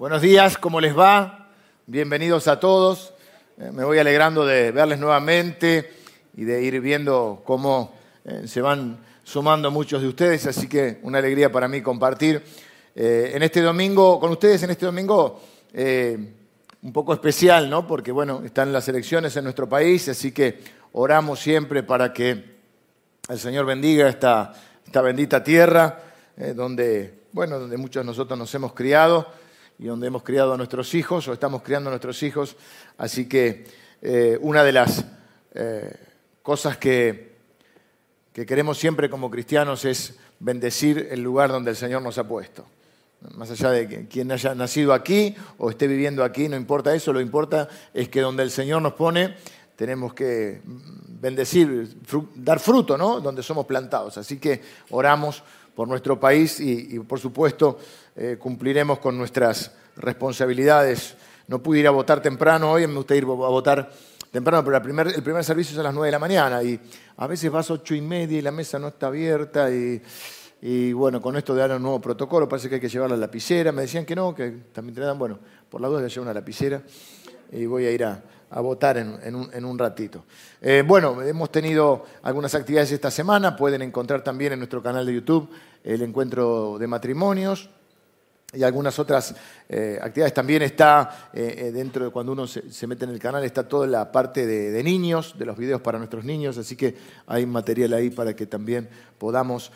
Buenos días, ¿cómo les va? Bienvenidos a todos. Eh, me voy alegrando de verles nuevamente y de ir viendo cómo eh, se van sumando muchos de ustedes, así que una alegría para mí compartir eh, en este domingo, con ustedes en este domingo un poco especial, ¿no? Porque bueno, están las elecciones en nuestro país, así que oramos siempre para que el Señor bendiga esta, esta bendita tierra, donde, bueno, donde muchos de nosotros nos hemos criado y donde hemos criado a nuestros hijos o estamos criando a nuestros hijos. Así que eh, una de las eh, cosas que, que queremos siempre como cristianos es bendecir el lugar donde el Señor nos ha puesto. Más allá de quien haya nacido aquí o esté viviendo aquí, no importa eso, lo importa es que donde el Señor nos pone tenemos que bendecir, dar fruto, ¿no? Donde somos plantados. Así que oramos por nuestro país y, por supuesto eh, cumpliremos con nuestras responsabilidades. No pude ir a votar temprano hoy, me gusta ir a votar temprano, pero el primer, servicio es a las 9 de la mañana y a veces vas a 8 y media y la mesa no está abierta y, bueno, con esto de dar un nuevo protocolo parece que hay que llevar la lapicera. Me decían que no, que también te dan, bueno, por la duda llevar una lapicera y voy a ir a, a votar en, un, ratito. Eh, bueno, hemos tenido algunas actividades esta semana, pueden encontrar también en nuestro canal de YouTube el encuentro de matrimonios y algunas otras eh, actividades. También está eh, dentro de cuando uno se, mete en el canal, está toda la parte de, niños, de los videos para nuestros niños, así que hay material ahí para que también podamos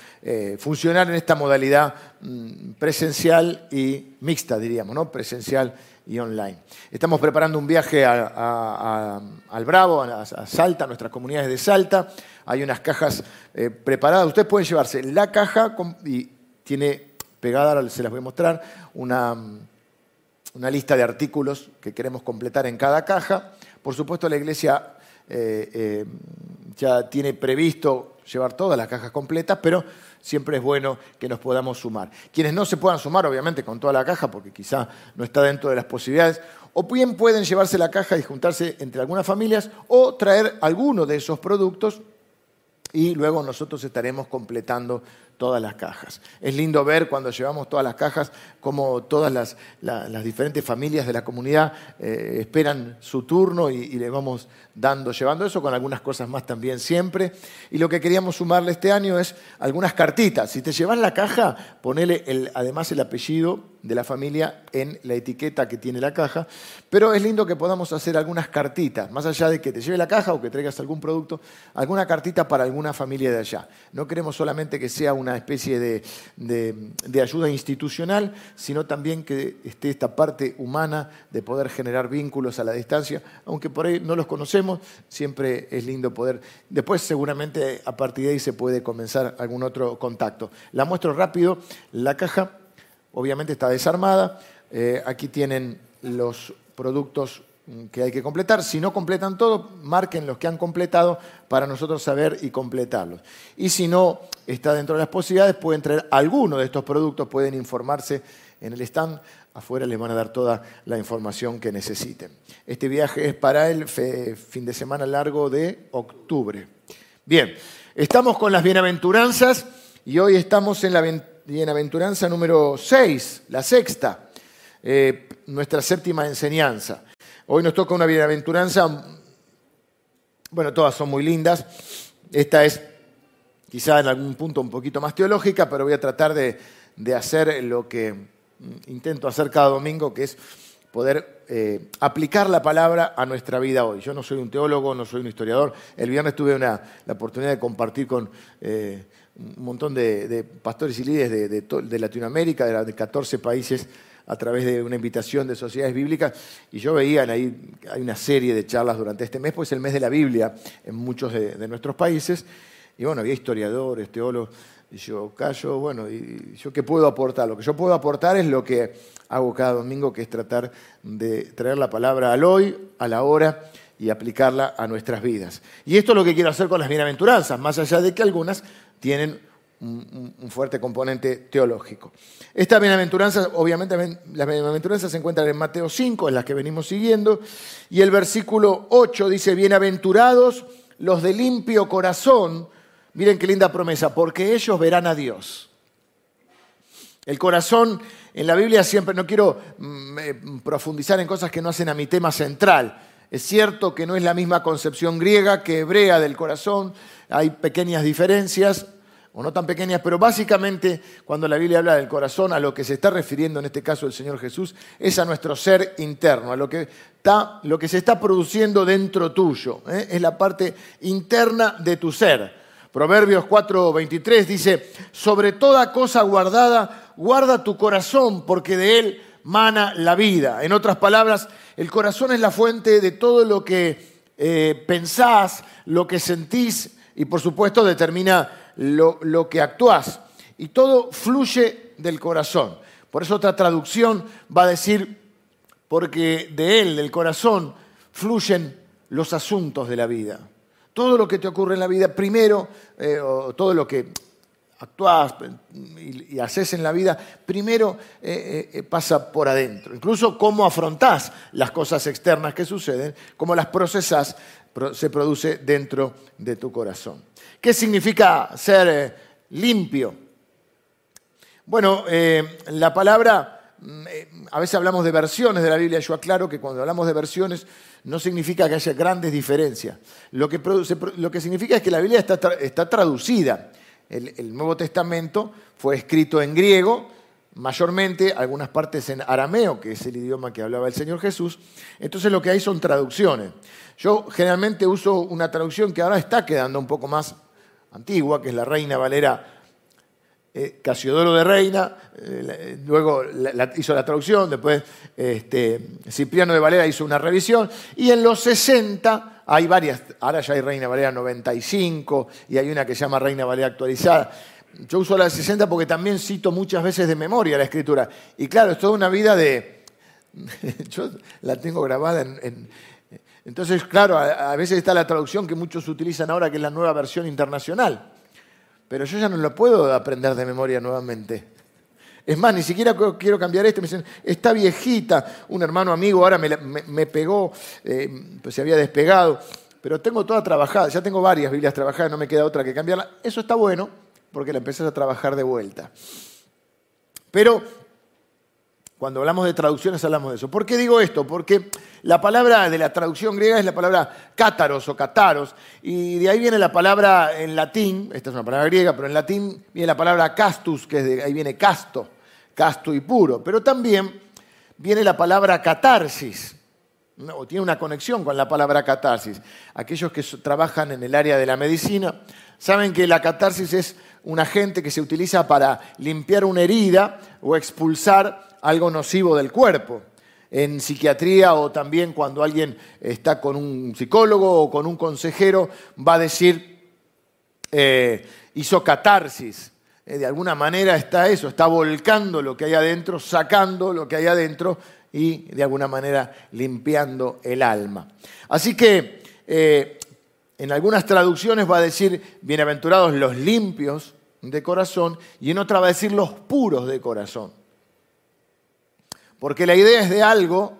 funcionar en esta modalidad mm, presencial y mixta, diríamos, ¿no? Presencial y online. Estamos preparando un viaje al Bravo, a, Salta, a nuestras comunidades de Salta. Hay unas cajas eh, preparadas. Ustedes pueden llevarse la caja y tiene pegada, se las voy a mostrar, una, una lista de artículos que queremos completar en cada caja. Por supuesto, la iglesia eh, eh, ya tiene previsto llevar todas las cajas completas, pero siempre es bueno que nos podamos sumar. Quienes no se puedan sumar, obviamente, con toda la caja, porque quizá no está dentro de las posibilidades, o bien pueden llevarse la caja y juntarse entre algunas familias, o traer alguno de esos productos y luego nosotros estaremos completando todas las cajas. Es lindo ver cuando llevamos todas las cajas cómo todas las, diferentes familias de la comunidad eh, esperan su turno y, le vamos dando, llevando eso con algunas cosas más también siempre. Y lo que queríamos sumarle este año es algunas cartitas. Si te llevas la caja, ponele el, además el apellido de la familia en la etiqueta que tiene la caja. Pero es lindo que podamos hacer algunas cartitas, más allá de que te lleve la caja o que traigas algún producto, alguna cartita para alguna familia de allá. No queremos solamente que sea una especie de, ayuda institucional, sino también que esté esta parte humana de poder generar vínculos a la distancia, aunque por ahí no los conocemos, siempre es lindo poder. Después seguramente a partir de ahí se puede comenzar algún otro contacto. La muestro rápido, la caja obviamente está desarmada, eh, aquí tienen los productos que hay que completar. Si no completan todo, marquen los que han completado para nosotros saber y completarlos. Y si no está dentro de las posibilidades, pueden traer alguno de estos productos, pueden informarse en el stand. Afuera les van a dar toda la información que necesiten. Este viaje es para el fin de semana largo de octubre. Bien, estamos con las bienaventuranzas y hoy estamos en la bienaventuranza número 6, la sexta, eh, nuestra séptima enseñanza. Hoy nos toca una bienaventuranza, bueno, todas son muy lindas. Esta es quizá en algún punto un poquito más teológica, pero voy a tratar de, hacer lo que intento hacer cada domingo, que es poder eh, aplicar la palabra a nuestra vida hoy. Yo no soy un teólogo, no soy un historiador. El viernes tuve la oportunidad de compartir con eh, un montón de, pastores y líderes de, de Latinoamérica, de 14 países a través de una invitación de sociedades bíblicas, y yo veía ahí, hay una serie de charlas durante este mes, pues es el mes de la Biblia en muchos de, nuestros países, y bueno, había historiadores, teólogos, y yo callo, bueno, y yo qué puedo aportar? Lo que yo puedo aportar es lo que hago cada domingo, que es tratar de traer la palabra al hoy, a la hora, y aplicarla a nuestras vidas. Y esto es lo que quiero hacer con las bienaventuranzas, más allá de que algunas tienen un, fuerte componente teológico. Esta bienaventuranza, obviamente las bienaventuranzas se encuentran en Mateo 5, en las que venimos siguiendo, y el versículo 8 dice, bienaventurados los de limpio corazón, miren qué linda promesa, porque ellos verán a Dios. El corazón en la Biblia siempre, no quiero mm, eh, profundizar en cosas que no hacen a mi tema central. Es cierto que no es la misma concepción griega que hebrea del corazón, hay pequeñas diferencias, o no tan pequeñas, pero básicamente cuando la Biblia habla del corazón, a lo que se está refiriendo en este caso el Señor Jesús, es a nuestro ser interno, a lo que, está, lo que se está produciendo dentro tuyo, ¿eh? es la parte interna de tu ser. Proverbios 4:23 dice, sobre toda cosa guardada, guarda tu corazón, porque de él mana la vida. En otras palabras, el corazón es la fuente de todo lo que eh, pensás, lo que sentís y por supuesto determina lo, que actúas. Y todo fluye del corazón. Por eso otra traducción va a decir, porque de él, del corazón, fluyen los asuntos de la vida. Todo lo que te ocurre en la vida, primero, eh, todo lo que actúas y, haces en la vida, primero eh, eh, pasa por adentro. Incluso cómo afrontás las cosas externas que suceden, cómo las procesas, se produce dentro de tu corazón. ¿Qué significa ser eh, limpio? Bueno, eh, la palabra, mm, eh, a veces hablamos de versiones de la Biblia, yo aclaro que cuando hablamos de versiones no significa que haya grandes diferencias. Lo que, lo que significa es que la Biblia está, está traducida. El, el Nuevo Testamento fue escrito en griego, mayormente algunas partes en arameo, que es el idioma que hablaba el Señor Jesús. Entonces lo que hay son traducciones. Yo generalmente uso una traducción que ahora está quedando un poco más antigua, que es la Reina Valera eh, Casiodoro de Reina, eh, luego hizo la traducción, después este, Cipriano de Valera hizo una revisión, y en los 60 hay varias, ahora ya hay Reina Valera 95 y hay una que se llama Reina Valera actualizada. Yo uso la de 60 porque también cito muchas veces de memoria la escritura. Y claro, es toda una vida de... Yo la tengo grabada en entonces, claro, a, veces está la traducción que muchos utilizan ahora, que es la nueva versión internacional. Pero yo ya no lo puedo aprender de memoria nuevamente. Es más, ni siquiera quiero cambiar esto. Me dicen, está viejita. Un hermano amigo ahora me, pegó, eh, pues se había despegado. Pero tengo toda trabajada, ya tengo varias Biblias trabajadas, no me queda otra que cambiarla. Eso está bueno, porque la empezás a trabajar de vuelta. Pero cuando hablamos de traducciones hablamos de eso. ¿Por qué digo esto? Porque la palabra de la traducción griega es la palabra cátaros o cataros, y de ahí viene la palabra en latín, esta es una palabra griega, pero en latín viene la palabra castus, que de ahí viene casto, casto y puro. Pero también viene la palabra catarsis, o tiene una conexión con la palabra catarsis. Aquellos que trabajan en el área de la medicina saben que la catarsis es un agente que se utiliza para limpiar una herida o expulsar algo nocivo del cuerpo. En psiquiatría o también cuando alguien está con un psicólogo o con un consejero, va a decir, eh, hizo catarsis. Eh, de alguna manera está eso, está volcando lo que hay adentro, sacando lo que hay adentro y de alguna manera limpiando el alma. Así que eh, en algunas traducciones va a decir, bienaventurados los limpios de corazón, y en otra va a decir los puros de corazón. Porque la idea es de algo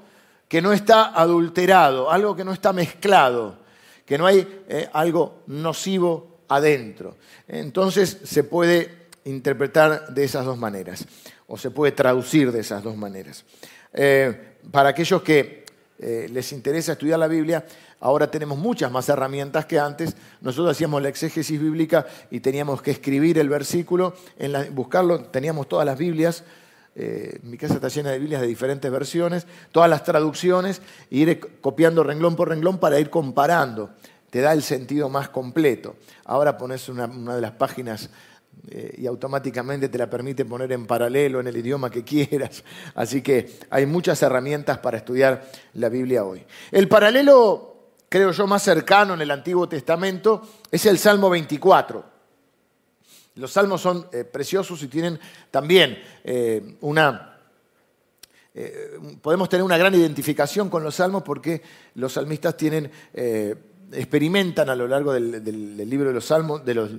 que no está adulterado, algo que no está mezclado, que no hay eh, algo nocivo adentro. Entonces se puede interpretar de esas dos maneras, o se puede traducir de esas dos maneras. Eh, para aquellos que eh, les interesa estudiar la Biblia, ahora tenemos muchas más herramientas que antes. Nosotros hacíamos la exégesis bíblica y teníamos que escribir el versículo, en buscarlo, teníamos todas las Biblias eh, mi casa está llena de Biblias de diferentes versiones, todas las traducciones, e ir copiando renglón por renglón para ir comparando. Te da el sentido más completo. Ahora pones una, de las páginas eh, y automáticamente te la permite poner en paralelo en el idioma que quieras. Así que hay muchas herramientas para estudiar la Biblia hoy. El paralelo, creo yo, más cercano en el Antiguo Testamento es el Salmo 24. Los salmos son eh, preciosos y tienen también eh, una... Podemos tener una gran identificación con los salmos porque los salmistas tienen, experimentan a lo largo del, libro de los salmos, del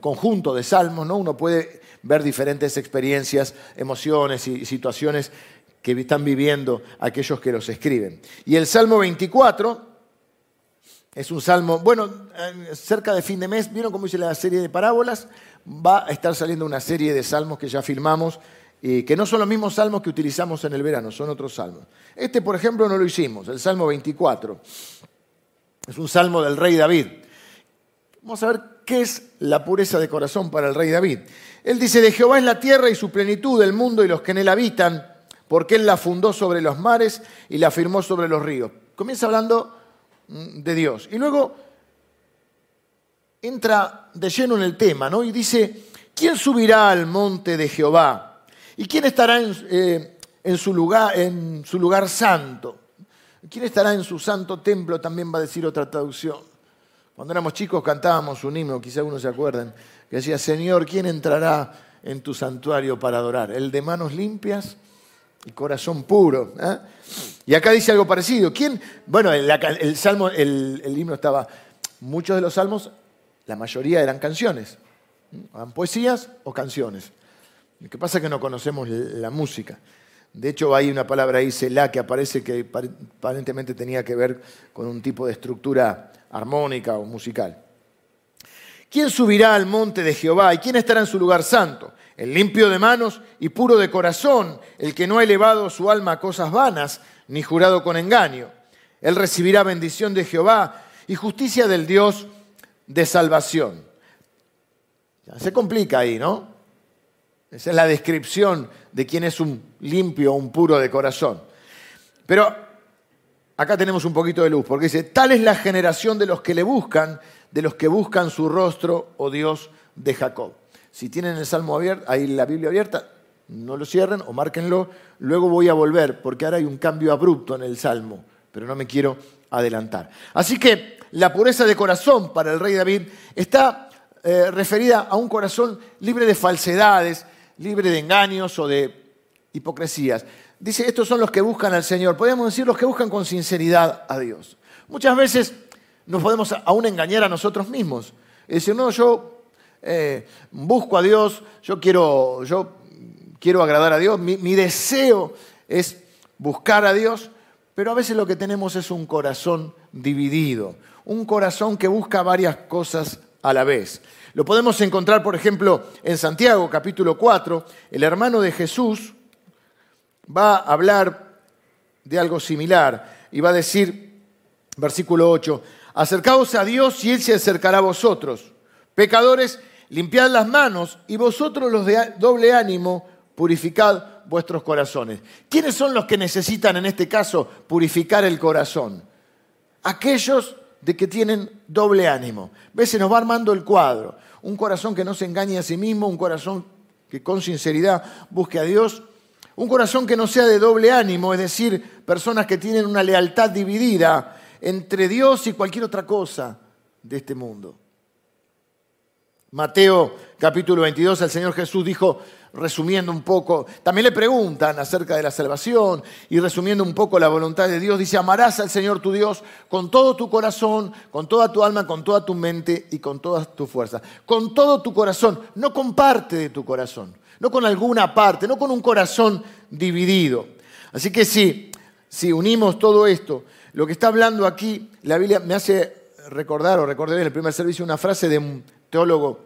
conjunto de salmos, ¿no? uno puede ver diferentes experiencias, emociones y situaciones que están viviendo aquellos que los escriben. Y el Salmo 24 Es un salmo, bueno, cerca de fin de mes, ¿vieron cómo hice la serie de parábolas? Va a estar saliendo una serie de salmos que ya filmamos, y que no son los mismos salmos que utilizamos en el verano, son otros salmos. Este, por ejemplo, no lo hicimos, el Salmo 24. Es un salmo del rey David. Vamos a ver qué es la pureza de corazón para el rey David. Él dice, de Jehová es la tierra y su plenitud, el mundo y los que en él habitan, porque él la fundó sobre los mares y la firmó sobre los ríos. Comienza hablando mm, de Dios. Y luego entra de lleno en el tema, ¿no? Y dice, ¿quién subirá al monte de Jehová? ¿Y quién estará en, eh, su, lugar, en su lugar santo? ¿Quién estará en su santo templo? También va a decir otra traducción. Cuando éramos chicos cantábamos un himno, quizá uno se acuerden, que decía, Señor, ¿quién entrará en tu santuario para adorar? El de manos limpias y corazón puro. ¿eh? Y acá dice algo parecido. ¿Quién? Bueno, el, salmo, el, himno estaba. Muchos de los salmos, la mayoría eran canciones. Eran poesías o canciones. Lo que pasa es que no conocemos la música. De hecho, hay una palabra ahí, Selah, que aparece que aparentemente tenía que ver con un tipo de estructura armónica o musical. ¿Quién subirá al monte de Jehová y quién estará en su lugar santo? El limpio de manos y puro de corazón, el que no ha elevado su alma a cosas vanas, ni jurado con engaño. Él recibirá bendición de Jehová y justicia del Dios de salvación. se complica ahí, ¿no? Esa es la descripción de quién es un limpio o un puro de corazón. Pero acá tenemos un poquito de luz, porque dice, tal es la generación de los que le buscan, de los que buscan su rostro, oh Dios de Jacob. Si tienen el Salmo abierto, ahí la Biblia abierta, no lo cierren o márquenlo. Luego voy a volver, porque ahora hay un cambio abrupto en el Salmo, pero no me quiero adelantar. Así que la pureza de corazón para el rey David está eh, referida a un corazón libre de falsedades, libre de engaños o de hipocresías. Dice, estos son los que buscan al Señor. Podemos decir los que buscan con sinceridad a Dios. Muchas veces nos podemos aún engañar a nosotros mismos. Y decir, no, yo eh, busco a Dios, yo quiero, yo quiero agradar a Dios, mi deseo es buscar a Dios, pero a veces lo que tenemos es un corazón dividido, un corazón que busca varias cosas a la vez. Lo podemos encontrar, por ejemplo, en Santiago capítulo 4. El hermano de Jesús va a hablar de algo similar y va a decir, versículo 8, acercaos a Dios y Él se acercará a vosotros. Pecadores, limpiad las manos y vosotros los de doble ánimo, purificad vuestros corazones. ¿Quiénes son los que necesitan en este caso purificar el corazón? Aquellos de que tienen doble ánimo. ¿Ves? Se nos va armando el cuadro. Un corazón que no se engañe a sí mismo, un corazón que con sinceridad busque a Dios. Un corazón que no sea de doble ánimo, es decir, personas que tienen una lealtad dividida entre Dios y cualquier otra cosa de este mundo. Mateo capítulo 22, el Señor Jesús dijo, resumiendo un poco, también le preguntan acerca de la salvación y resumiendo un poco la voluntad de Dios, dice, amarás al Señor tu Dios con todo tu corazón, con toda tu alma, con toda tu mente y con todas tus fuerzas. Con todo tu corazón, no con parte de tu corazón, no con alguna parte, no con un corazón dividido. Así que sí, si unimos todo esto, lo que está hablando aquí, la Biblia me hace recordar, o recordé en el primer servicio, una frase de un teólogo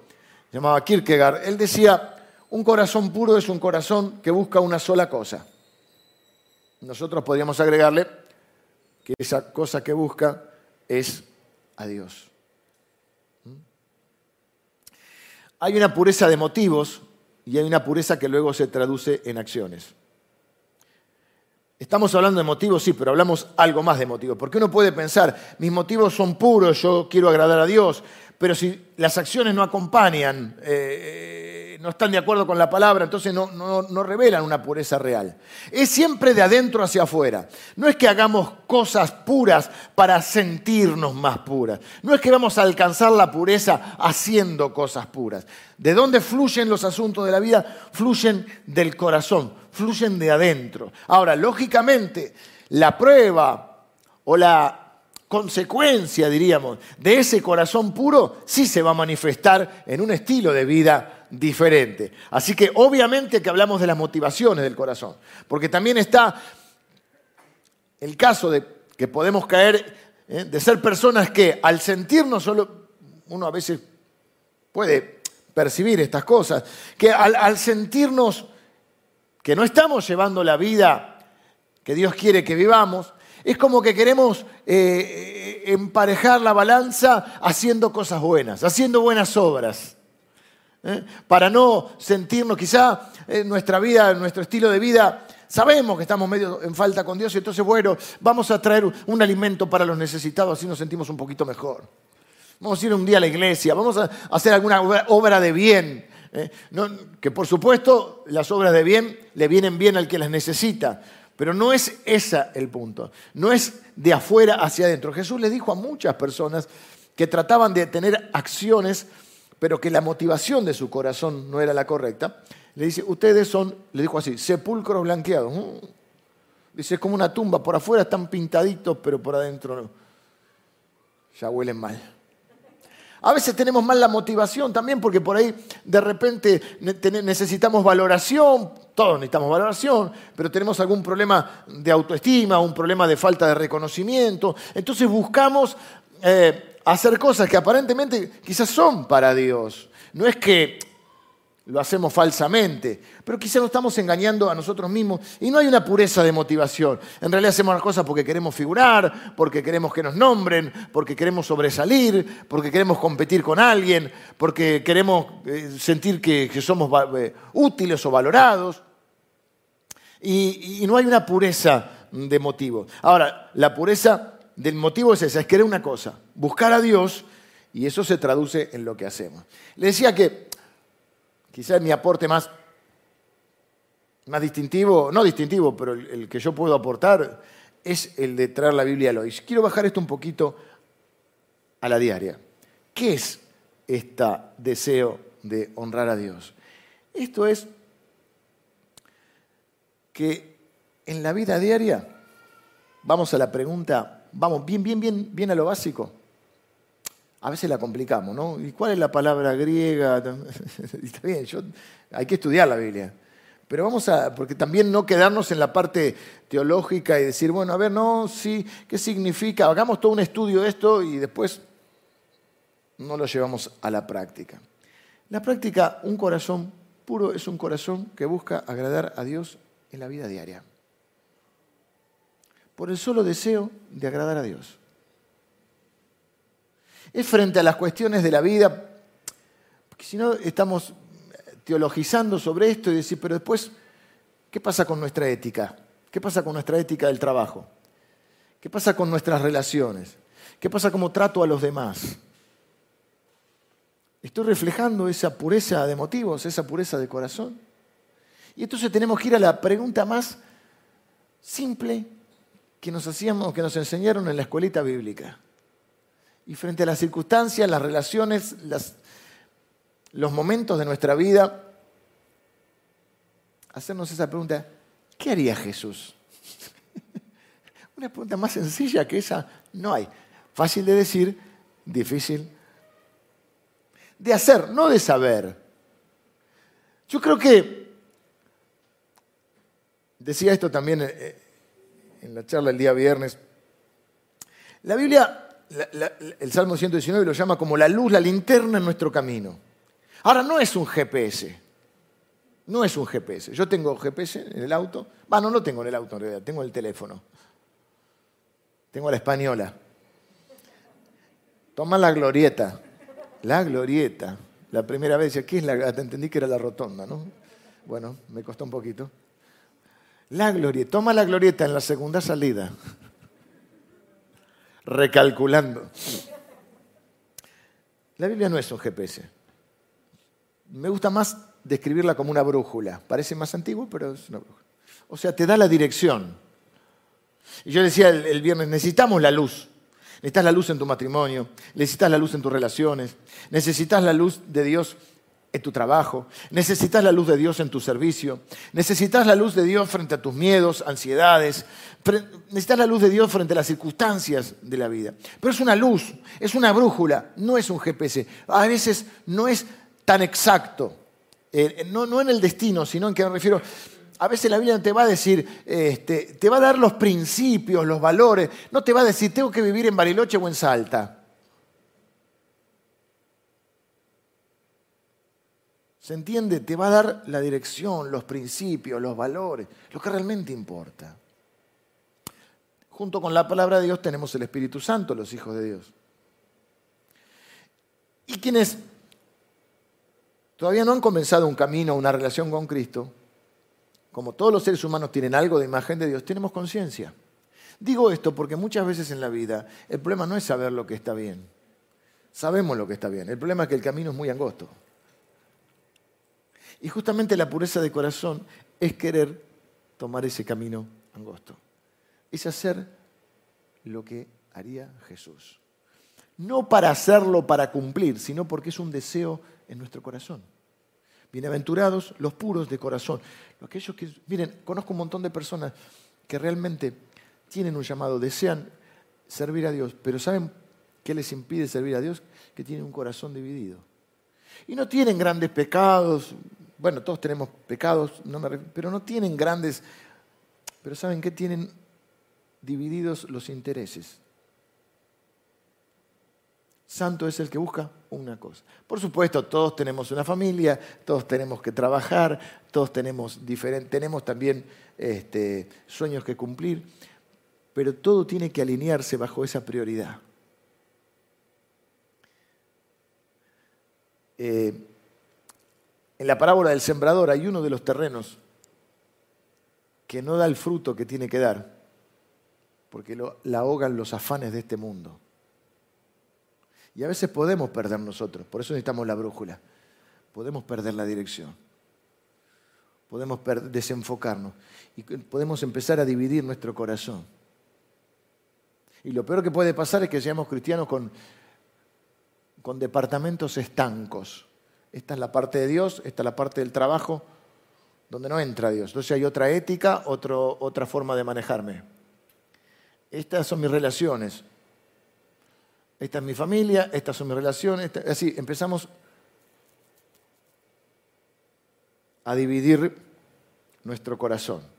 llamado Kierkegaard. Él decía, un corazón puro es un corazón que busca una sola cosa. Nosotros podríamos agregarle que esa cosa que busca es a Dios. ¿Mm? Hay una pureza de motivos y hay una pureza que luego se traduce en acciones. Estamos hablando de motivos, sí, pero hablamos algo más de motivos. Porque uno puede pensar, mis motivos son puros, yo quiero agradar a Dios, pero si las acciones no acompañan, eh, no están de acuerdo con la palabra, entonces no, no, revelan una pureza real. Es siempre de adentro hacia afuera. No es que hagamos cosas puras para sentirnos más puras. No es que vamos a alcanzar la pureza haciendo cosas puras. ¿De dónde fluyen los asuntos de la vida? Fluyen del corazón, fluyen de adentro. Ahora, lógicamente, la prueba o la consecuencia, diríamos, de ese corazón puro sí se va a manifestar en un estilo de vida diferente. Así que obviamente que hablamos de las motivaciones del corazón, porque también está el caso de que podemos caer ¿eh? de ser personas que al sentirnos solo, uno a veces puede percibir estas cosas, que al, sentirnos que no estamos llevando la vida que Dios quiere que vivamos, es como que queremos eh, emparejar la balanza haciendo cosas buenas, haciendo buenas obras. ¿eh? Para no sentirnos, quizá en nuestra vida, en nuestro estilo de vida, sabemos que estamos medio en falta con Dios y entonces, bueno, vamos a traer un alimento para los necesitados, así nos sentimos un poquito mejor. Vamos a ir un día a la iglesia, vamos a hacer alguna obra de bien. ¿eh? que por supuesto las obras de bien le vienen bien al que las necesita, pero no es ese el punto, no es de afuera hacia adentro. Jesús le dijo a muchas personas que trataban de tener acciones, pero que la motivación de su corazón no era la correcta, le dice, ustedes son, le dijo así, sepulcros blanqueados. Mm. Dice, es como una tumba, por afuera están pintaditos, pero por adentro. Ya huelen mal. A veces tenemos mal la motivación también porque por ahí de repente necesitamos valoración, todos necesitamos valoración, pero tenemos algún problema de autoestima, un problema de falta de reconocimiento. Entonces buscamos eh, hacer cosas que aparentemente quizás son para Dios. No es que lo hacemos falsamente, pero quizá nos estamos engañando a nosotros mismos y no hay una pureza de motivación. En realidad hacemos las cosas porque queremos figurar, porque queremos que nos nombren, porque queremos sobresalir, porque queremos competir con alguien, porque queremos eh, sentir que, somos eh, útiles o valorados. Y, y no hay una pureza de motivo. Ahora, la pureza del motivo es esa, es querer una cosa, buscar a Dios y eso se traduce en lo que hacemos. Le decía que quizás mi aporte más, más distintivo, no distintivo, pero el, que yo puedo aportar es el de traer la Biblia a hoy. Quiero bajar esto un poquito a la diaria. ¿Qué es este deseo de honrar a Dios? Esto es que en la vida diaria, vamos a la pregunta, vamos bien, bien, bien, bien a lo básico a veces la complicamos, ¿no? ¿Y cuál es la palabra griega? Está bien, hay que estudiar la Biblia. Pero vamos a, porque también no quedarnos en la parte teológica y decir, bueno, a ver, no, sí, ¿qué significa? Hagamos todo un estudio de esto y después no lo llevamos a la práctica. La práctica, un corazón puro es un corazón que busca agradar a Dios en la vida diaria. Por el solo deseo de agradar a Dios es frente a las cuestiones de la vida, porque si no estamos teologizando sobre esto y decir, pero después, ¿qué pasa con nuestra ética? ¿Qué pasa con nuestra ética del trabajo? ¿Qué pasa con nuestras relaciones? ¿Qué pasa cómo trato a los demás? ¿Estoy reflejando esa pureza de motivos, esa pureza de corazón? Y entonces tenemos que ir a la pregunta más simple que nos hacíamos, que nos enseñaron en la escuelita bíblica y frente a las circunstancias, las relaciones, los momentos de nuestra vida, hacernos esa pregunta, ¿qué haría Jesús? Una pregunta más sencilla que esa no hay. Fácil de decir, difícil de hacer, no de saber. Yo creo que, decía esto también eh, en la charla el día viernes, la Biblia el Salmo 119 lo llama como la luz, la linterna en nuestro camino. Ahora, no es un GPS. No es un GPS. Yo tengo GPS en el auto. Bueno, no tengo en el auto en realidad, tengo el teléfono. Tengo la española. Toma la glorieta. La glorieta. La primera vez aquí es la, te entendí que era la rotonda, ¿no? Bueno, me costó un poquito. La glorieta. Toma la glorieta en la segunda salida recalculando. La Biblia no es un GPS. Me gusta más describirla como una brújula. Parece más antiguo, pero es una brújula. O sea, te da la dirección. Y yo decía el, viernes, necesitamos la luz. Necesitas la luz en tu matrimonio, necesitas la luz en tus relaciones, necesitas la luz de Dios en tu trabajo, necesitas la luz de Dios en tu servicio, necesitas la luz de Dios frente a tus miedos, ansiedades, necesitas la luz de Dios frente a las circunstancias de la vida. Pero es una luz, es una brújula, no es un GPS. A veces no es tan exacto, no, no en el destino, sino en que me refiero, a veces la Biblia te va a decir, este, te va a dar los principios, los valores, no te va a decir, tengo que vivir en Bariloche o en Salta. ¿Se entiende? Te va a dar la dirección, los principios, los valores, lo que realmente importa. Junto con la palabra de Dios tenemos el Espíritu Santo, los hijos de Dios. Y quienes todavía no han comenzado un camino, una relación con Cristo, como todos los seres humanos tienen algo de imagen de Dios, tenemos conciencia. Digo esto porque muchas veces en la vida el problema no es saber lo que está bien. Sabemos lo que está bien. El problema es que el camino es muy angosto. Y justamente la pureza de corazón es querer tomar ese camino angosto. Es hacer lo que haría Jesús. No para hacerlo para cumplir, sino porque es un deseo en nuestro corazón. Bienaventurados los puros de corazón. Aquellos que, miren, conozco un montón de personas que realmente tienen un llamado, desean servir a Dios, pero ¿saben qué les impide servir a Dios? Que tienen un corazón dividido. Y no tienen grandes pecados, bueno, todos tenemos pecados, pero no tienen grandes, pero ¿saben qué? Tienen divididos los intereses. Santo es el que busca una cosa. Por supuesto, todos tenemos una familia, todos tenemos que trabajar, todos tenemos, tenemos también este, sueños que cumplir, pero todo tiene que alinearse bajo esa prioridad. Eh, en la parábola del sembrador hay uno de los terrenos que no da el fruto que tiene que dar, porque lo, la ahogan los afanes de este mundo. Y a veces podemos perder nosotros, por eso necesitamos la brújula. Podemos perder la dirección, podemos desenfocarnos y podemos empezar a dividir nuestro corazón. Y lo peor que puede pasar es que seamos cristianos con, con departamentos estancos esta es la parte de Dios, esta es la parte del trabajo, donde no entra Dios. Entonces hay otra ética, otra forma de manejarme. Estas son mis relaciones. Esta es mi familia, estas son mis relaciones. así, empezamos a dividir nuestro corazón.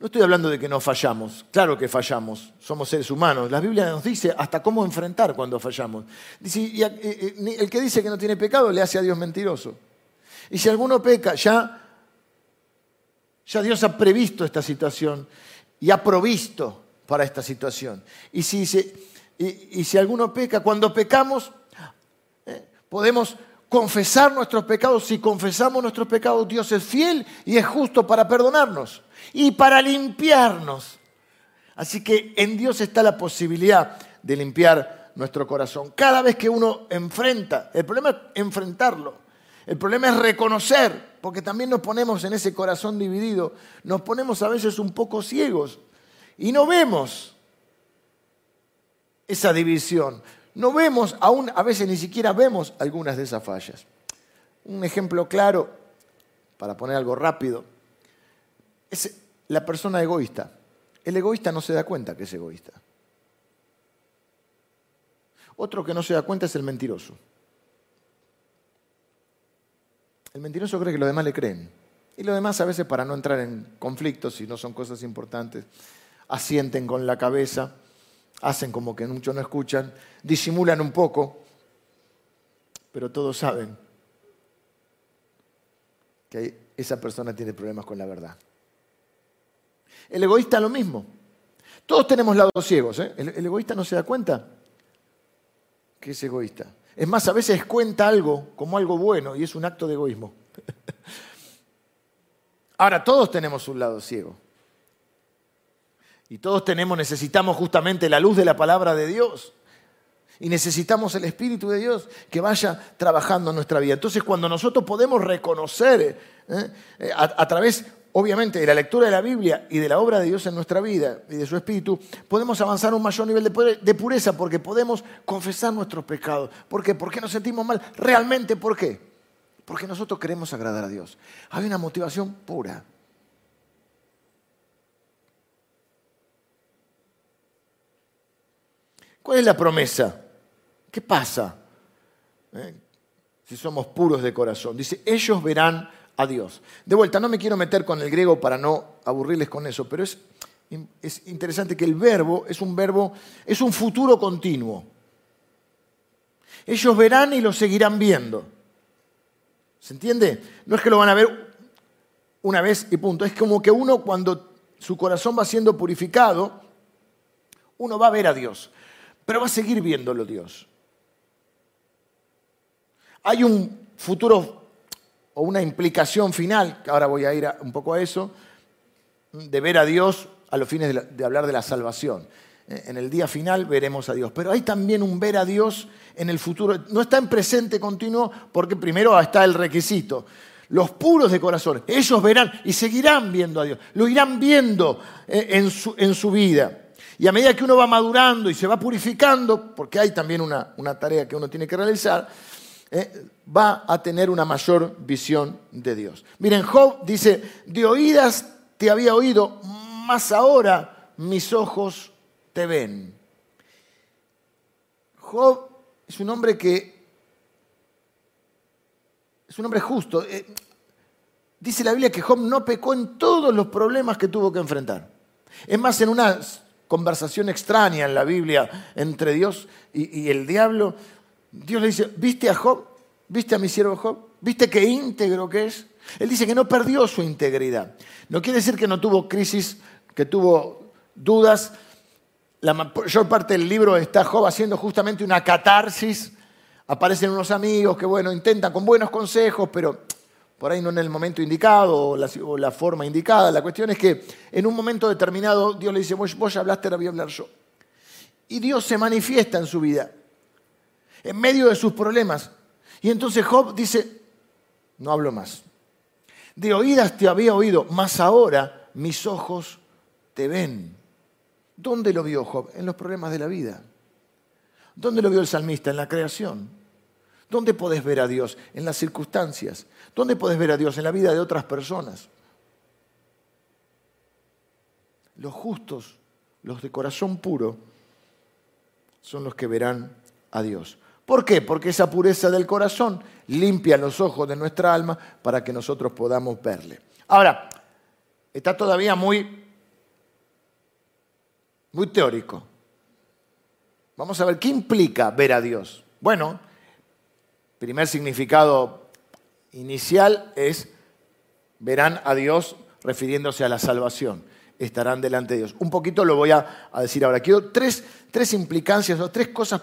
No estoy hablando de que no fallamos, claro que fallamos, somos seres humanos. La Biblia nos dice hasta cómo enfrentar cuando fallamos. Dice, eh, eh, el que dice que no tiene pecado le hace a Dios mentiroso. Y si alguno peca, ya, ya Dios ha previsto esta situación y ha provisto para esta situación. Y si, y, si alguno peca, cuando pecamos, eh, podemos confesar nuestros pecados. Si confesamos nuestros pecados, Dios es fiel y es justo para perdonarnos y para limpiarnos. Así que en Dios está la posibilidad de limpiar nuestro corazón. Cada vez que uno enfrenta, el problema es enfrentarlo, el problema es reconocer, porque también nos ponemos en ese corazón dividido, nos ponemos a veces un poco ciegos y no vemos esa división. No vemos, aún a veces ni siquiera vemos algunas de esas fallas. Un ejemplo claro, para poner algo rápido, es la persona egoísta. El egoísta no se da cuenta que es egoísta. Otro que no se da cuenta es el mentiroso. El mentiroso cree que los demás le creen. Y los demás a veces para no entrar en conflictos, si no son cosas importantes, asienten con la cabeza, hacen como que muchos no escuchan, disimulan un poco, pero todos saben que esa persona tiene problemas con la verdad. El egoísta lo mismo. Todos tenemos lados ciegos. ¿eh? El, egoísta no se da cuenta que es egoísta. Es más, a veces cuenta algo como algo bueno y es un acto de egoísmo. Ahora, todos tenemos un lado ciego. Y todos tenemos, necesitamos justamente la luz de la palabra de Dios. Y necesitamos el Espíritu de Dios que vaya trabajando en nuestra vida. Entonces, cuando nosotros podemos reconocer ¿eh? Eh, a, través obviamente, de la lectura de la Biblia y de la obra de Dios en nuestra vida y de su Espíritu, podemos avanzar a un mayor nivel de pureza porque podemos confesar nuestros pecados. ¿Por qué? ¿Por qué nos sentimos mal? ¿Realmente por qué? Porque nosotros queremos agradar a Dios. Hay una motivación pura. ¿Cuál es la promesa? ¿Qué pasa eh, si somos puros de corazón? Dice, ellos verán a Dios. De vuelta, no me quiero meter con el griego para no aburrirles con eso, pero es, es interesante que el verbo es un verbo, es un futuro continuo. Ellos verán y lo seguirán viendo. ¿Se entiende? No es que lo van a ver una vez y punto. Es como que uno cuando su corazón va siendo purificado, uno va a ver a Dios, pero va a seguir viéndolo Dios. Hay un futuro o una implicación final, que ahora voy a ir un poco a eso, de ver a Dios a los fines de, hablar de la salvación. En el día final veremos a Dios, pero hay también un ver a Dios en el futuro. No está en presente continuo porque primero está el requisito. Los puros de corazón, ellos verán y seguirán viendo a Dios, lo irán viendo eh, en su, vida. Y a medida que uno va madurando y se va purificando, porque hay también una tarea que uno tiene que realizar, eh, va a tener una mayor visión de Dios. Miren, Job dice, de oídas te había oído, mas ahora mis ojos te ven. Job es un hombre que es un hombre justo. Eh, dice la Biblia que Job no pecó en todos los problemas que tuvo que enfrentar. Es más, en una conversación extraña en la Biblia entre Dios y, el diablo, Dios le dice, ¿viste a Job? ¿Viste a mi siervo Job? ¿Viste qué íntegro que es? Él dice que no perdió su integridad. No quiere decir que no tuvo crisis, que tuvo dudas. La mayor parte del libro está Job haciendo justamente una catarsis. Aparecen unos amigos que, bueno, intentan con buenos consejos, pero por ahí no en el momento indicado o la, forma indicada. La cuestión es que en un momento determinado Dios le dice, vos, vos ya hablaste, ahora voy a hablar yo. Y Dios se manifiesta en su vida, en medio de sus problemas. Y entonces Job dice, no hablo más. De oídas te había oído, mas ahora mis ojos te ven. ¿Dónde lo vio Job? En los problemas de la vida. ¿Dónde lo vio el salmista? En la creación. ¿Dónde podés ver a Dios? En las circunstancias. ¿Dónde podés ver a Dios? En la vida de otras personas. Los justos, los de corazón puro, son los que verán a Dios. ¿Por qué? Porque esa pureza del corazón limpia los ojos de nuestra alma para que nosotros podamos verle. Ahora, está todavía muy, muy teórico. Vamos a ver qué implica ver a Dios. Bueno, primer significado inicial es verán a Dios refiriéndose a la salvación. Estarán delante de Dios. Un poquito lo voy a, decir ahora. Quiero tres, tres implicancias o tres cosas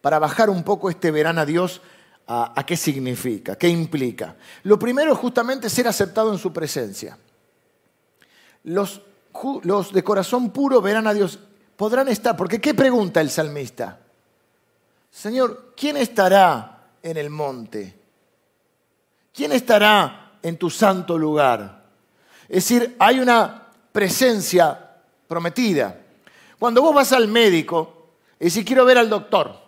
para bajar un poco este verán a Dios a, qué significa, qué implica. Lo primero es justamente ser aceptado en su presencia. Los, los de corazón puro verán a Dios, podrán estar, porque ¿qué pregunta el salmista? Señor, ¿quién estará en el monte? ¿Quién estará en tu santo lugar? Es decir, hay una presencia prometida. Cuando vos vas al médico y decís, quiero ver al doctor,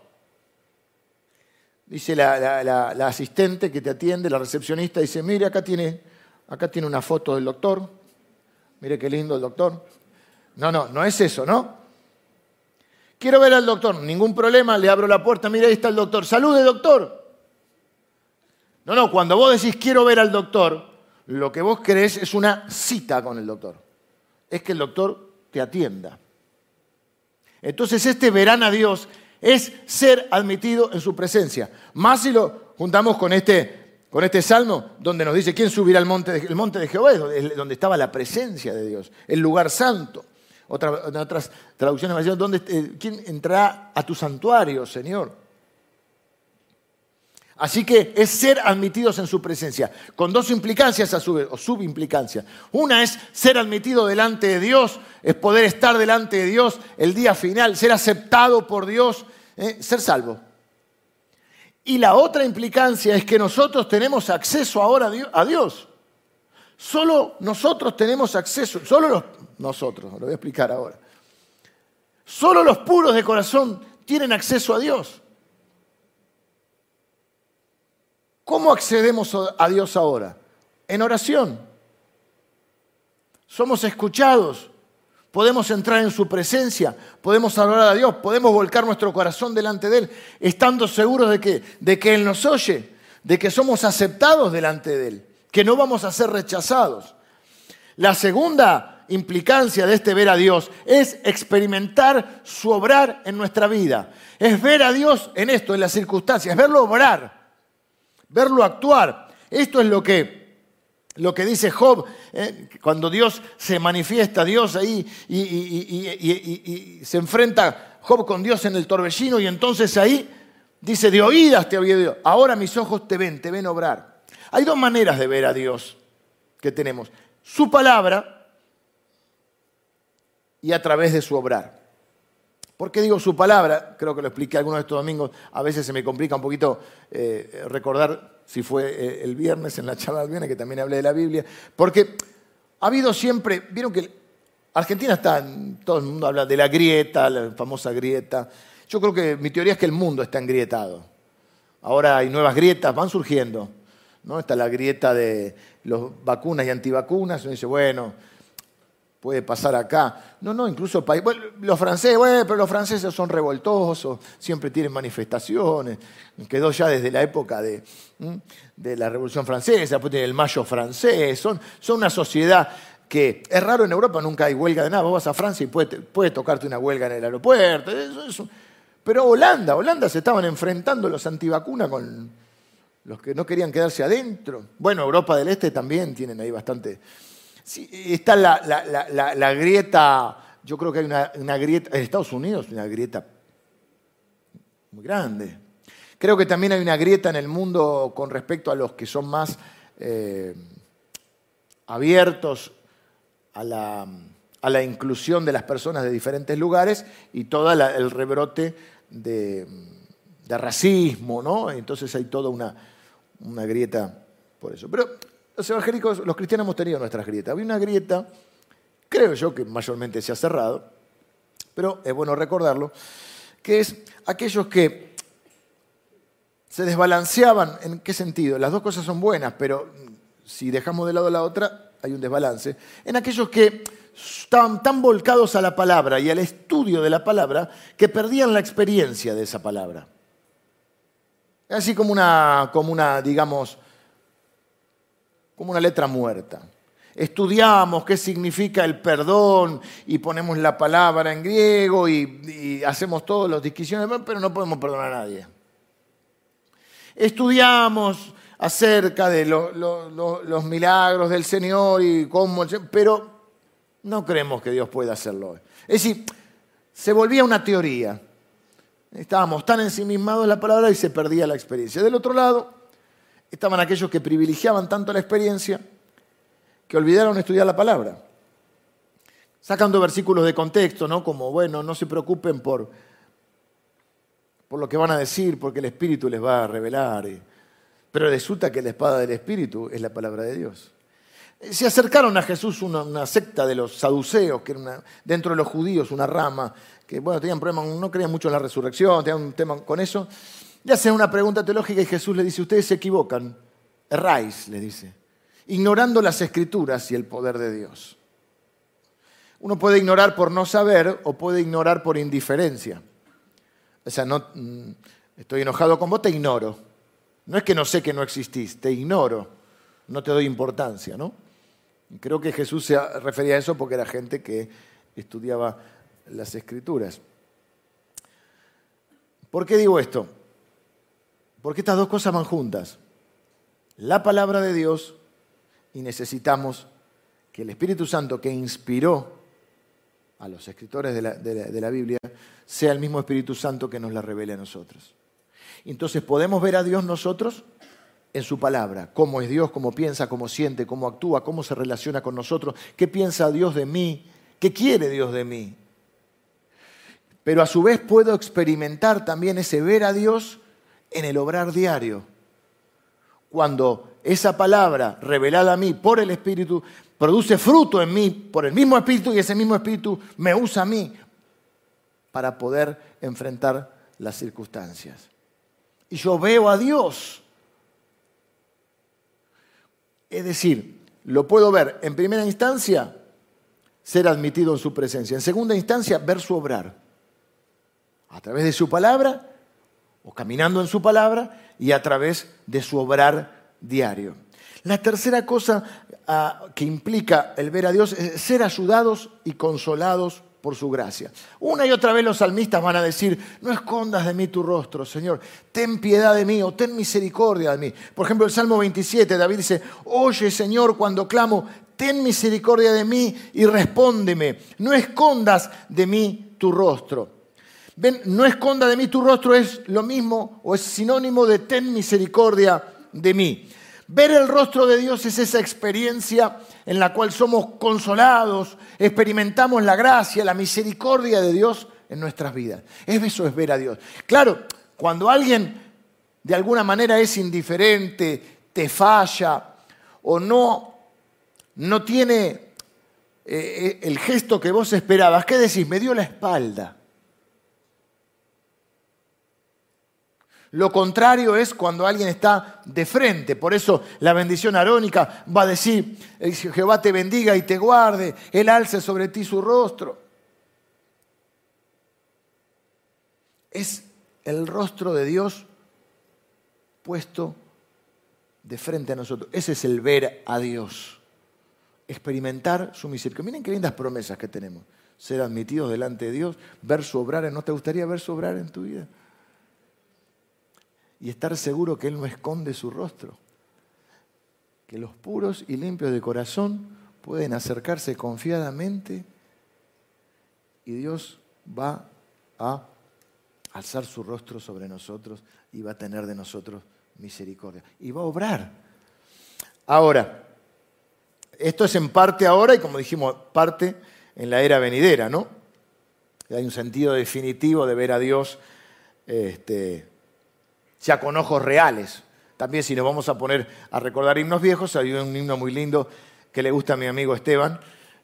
Dice la, asistente que te atiende, la recepcionista, dice, mire, acá tiene, acá tiene una foto del doctor. Mire qué lindo el doctor. No, no, no es eso, ¿no? Quiero ver al doctor, ningún problema, le abro la puerta, mire, ahí está el doctor. Salude, doctor. No, no, cuando vos decís quiero ver al doctor, lo que vos crees es una cita con el doctor. Es que el doctor te atienda. Entonces este verán a Dios es ser admitido en su presencia. Más si lo juntamos con este, con este salmo, donde nos dice, ¿quién subirá al monte de, el monte de Jehová? Donde estaba la presencia de Dios, el lugar santo. Otra, en otras traducciones me dicen, eh, ¿quién entrará a tu santuario, Señor? Así que es ser admitidos en su presencia, con dos implicancias a su vez, o subimplicancias. Una es ser admitido delante de Dios, es poder estar delante de Dios el día final, ser aceptado por Dios, ¿eh? ser salvo. Y la otra implicancia es que nosotros tenemos acceso ahora a Dios. Solo nosotros tenemos acceso, solo los, nosotros, lo voy a explicar ahora. Solo los puros de corazón tienen acceso a Dios. ¿Cómo accedemos a Dios ahora? En oración. Somos escuchados, podemos entrar en su presencia, podemos hablar a Dios, podemos volcar nuestro corazón delante de Él, estando seguros de que, de que Él nos oye, de que somos aceptados delante de Él. que no vamos a ser rechazados. La segunda implicancia de este ver a Dios es experimentar su obrar en nuestra vida. Es ver a Dios en esto, en las circunstancias, verlo obrar, verlo actuar. Esto es lo que lo que dice Job, eh, cuando Dios se manifiesta, Dios ahí y, se enfrenta Job con Dios en el torbellino y entonces ahí dice, de oídas te había oído, ahora mis ojos te ven, te ven obrar. Hay dos maneras de ver a Dios que tenemos, su palabra y a través de su obrar. ¿Por qué digo su palabra? Creo que lo expliqué algunos de estos domingos. A veces se me complica un poquito eh, recordar si fue eh, el viernes en la charla del viernes, que también hablé de la Biblia. Porque ha habido siempre, vieron que Argentina está, todo el mundo habla de la grieta, la famosa grieta. Yo creo que mi teoría es que el mundo está engrietado. Ahora hay nuevas grietas, van surgiendo. ¿no? Está la grieta de los vacunas y antivacunas. Uno dice, bueno, puede pasar acá. No, no, incluso los franceses, bueno, pero los franceses son revoltosos, siempre tienen manifestaciones. Quedó ya desde la época de, de la Revolución Francesa, después tiene el Mayo francés. Son, son una sociedad que es raro en Europa, nunca hay huelga de nada. Vos vas a Francia y puede tocarte una huelga en el aeropuerto. pero Holanda, Holanda se estaban enfrentando los antivacunas con los que no querían quedarse adentro. Bueno, Europa del Este también tienen ahí bastante Sí, está la, grieta, yo creo que hay una, grieta, en Estados Unidos una grieta muy grande. Creo que también hay una grieta en el mundo con respecto a los que son más eh, abiertos a la, inclusión de las personas de diferentes lugares y todo el rebrote de, racismo, ¿no? Entonces hay toda una, una grieta por eso. Pero los evangélicos, los cristianos hemos tenido nuestras grietas. Había una grieta, creo yo que mayormente se ha cerrado, pero es bueno recordarlo, que es aquellos que se desbalanceaban, ¿en qué sentido? Las dos cosas son buenas, pero si dejamos de lado la otra, hay un desbalance. En aquellos que estaban tan volcados a la palabra y al estudio de la palabra que perdían la experiencia de esa palabra. Así como una, como una digamos, como una letra muerta. Estudiamos qué significa el perdón y ponemos la palabra en griego y, hacemos todas las discusiones, pero no podemos perdonar a nadie. Estudiamos acerca de los milagros del Señor y cómo, pero no creemos que Dios pueda hacerlo. Es decir, se volvía una teoría. Estábamos tan ensimismados en la palabra y se perdía la experiencia. Del otro lado, estaban aquellos que privilegiaban tanto la experiencia que olvidaron estudiar la palabra. Sacando versículos de contexto, ¿no? Como, bueno, no se preocupen por, por lo que van a decir, porque el Espíritu les va a revelar. Pero resulta que la espada del Espíritu es la palabra de Dios. Se acercaron a Jesús una, secta de los saduceos, que era dentro de los judíos una rama, que bueno, tenían problemas, no creían mucho en la resurrección, tenían un tema con eso. Le hacen una pregunta teológica y Jesús le dice, ustedes se equivocan, erráis, le dice, ignorando las escrituras y el poder de Dios. Uno puede ignorar por no saber o puede ignorar por indiferencia. O sea, no, mm, estoy enojado con vos, te ignoro. No es que no sé que no existís, te ignoro, no te doy importancia, ¿no? creo que Jesús se refería a eso porque era gente que estudiaba las escrituras. ¿Por qué digo esto? Porque estas dos cosas van juntas. La palabra de Dios y necesitamos que el Espíritu Santo que inspiró a los escritores de la, Biblia sea el mismo Espíritu Santo que nos la revele a nosotros. Entonces podemos ver a Dios nosotros en su palabra, cómo es Dios, cómo piensa, cómo siente, cómo actúa, cómo se relaciona con nosotros, qué piensa Dios de mí, qué quiere Dios de mí. Pero a su vez puedo experimentar también ese ver a Dios en el obrar diario. Cuando esa palabra revelada a mí por el Espíritu produce fruto en mí por el mismo Espíritu y ese mismo Espíritu me usa a mí para poder enfrentar las circunstancias. Y yo veo a Dios. Es decir, lo puedo ver en primera instancia, ser admitido en su presencia. En segunda instancia, ver su obrar. A través de su palabra o caminando en su palabra y a través de su obrar diario. La tercera cosa ah, que implica el ver a Dios es ser ayudados y consolados por su gracia. Una y otra vez los salmistas van a decir, no escondas de mí tu rostro, Señor, ten piedad de mí o ten misericordia de mí. Por ejemplo, el Salmo 27, David dice, oye Señor cuando clamo, ten misericordia de mí y respóndeme, no escondas de mí tu rostro. Ven, no esconda de mí tu rostro es lo mismo o es sinónimo de ten misericordia de mí. Ver el rostro de Dios es esa experiencia en la cual somos consolados, experimentamos la gracia, la misericordia de Dios en nuestras vidas. Eso es ver a Dios. Claro, cuando alguien de alguna manera es indiferente, te falla o no, no tiene eh, eh, el gesto que vos esperabas, ¿qué decís? Me dio la espalda. Lo contrario es cuando alguien está de frente. Por eso la bendición arónica va a decir, Jehová te bendiga y te guarde, Él alce sobre ti su rostro. Es el rostro de Dios puesto de frente a nosotros. Ese es el ver a Dios. Experimentar su misericordia. Miren qué lindas promesas que tenemos. Ser admitidos delante de Dios, ver su obrar. ¿No te gustaría ver su obrar en tu vida? Y estar seguro que Él no esconde su rostro. Que los puros y limpios de corazón pueden acercarse confiadamente y Dios va a alzar su rostro sobre nosotros y va a tener de nosotros misericordia. Y va a obrar. Ahora, esto es en parte ahora y como dijimos, parte en la era venidera, ¿no? Hay un sentido definitivo de ver a Dios este, ya con ojos reales. También si nos vamos a poner a recordar himnos viejos, hay un himno muy lindo que le gusta a mi amigo Esteban,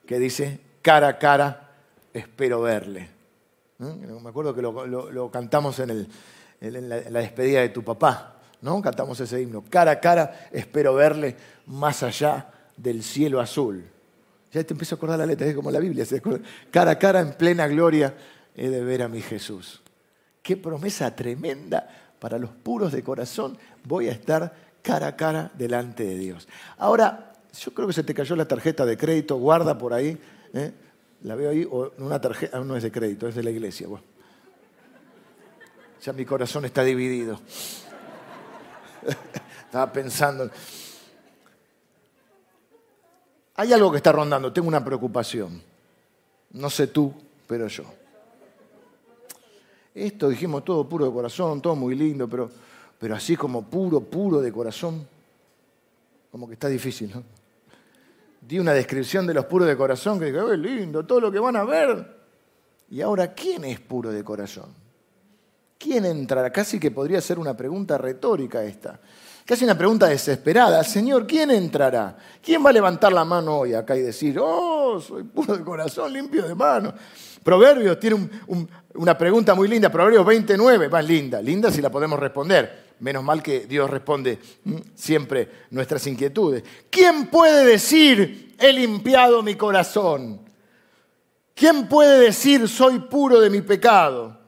que dice, cara a cara espero verle. Me acuerdo que lo, cantamos en, la, despedida de tu papá, ¿no? Cantamos ese himno, cara a cara espero verle más allá del cielo azul. Ya te empiezo a acordar la letra, es como la Biblia, cara a cara en plena gloria he de ver a mi Jesús. Qué promesa tremenda para los puros de corazón, voy a estar cara a cara delante de Dios. Ahora, yo creo que se te cayó la tarjeta de crédito, guarda por ahí. ¿eh? La veo ahí, o una tarjeta, ah, no es de crédito, es de la iglesia. Ya mi corazón está dividido. Estaba pensando. Hay algo que está rondando, tengo una preocupación. No sé tú, pero yo. Esto dijimos todo puro de corazón, todo muy lindo, pero, pero así como puro, puro de corazón, como que está difícil, ¿no? Di una descripción de los puros de corazón que dije, ¡ay, lindo! Todo lo que van a ver. Y ahora, ¿quién es puro de corazón? ¿Quién entrará? Casi que podría ser una pregunta retórica esta. Casi una pregunta desesperada. Señor, ¿quién entrará? ¿Quién va a levantar la mano hoy acá y decir, oh, soy puro de corazón, limpio de mano? Proverbios tiene una pregunta muy linda, Proverbios 29, va linda, linda si la podemos responder. Menos mal que Dios responde siempre nuestras inquietudes. ¿Quién puede decir, he limpiado mi corazón? ¿Quién puede decir, soy puro de mi pecado?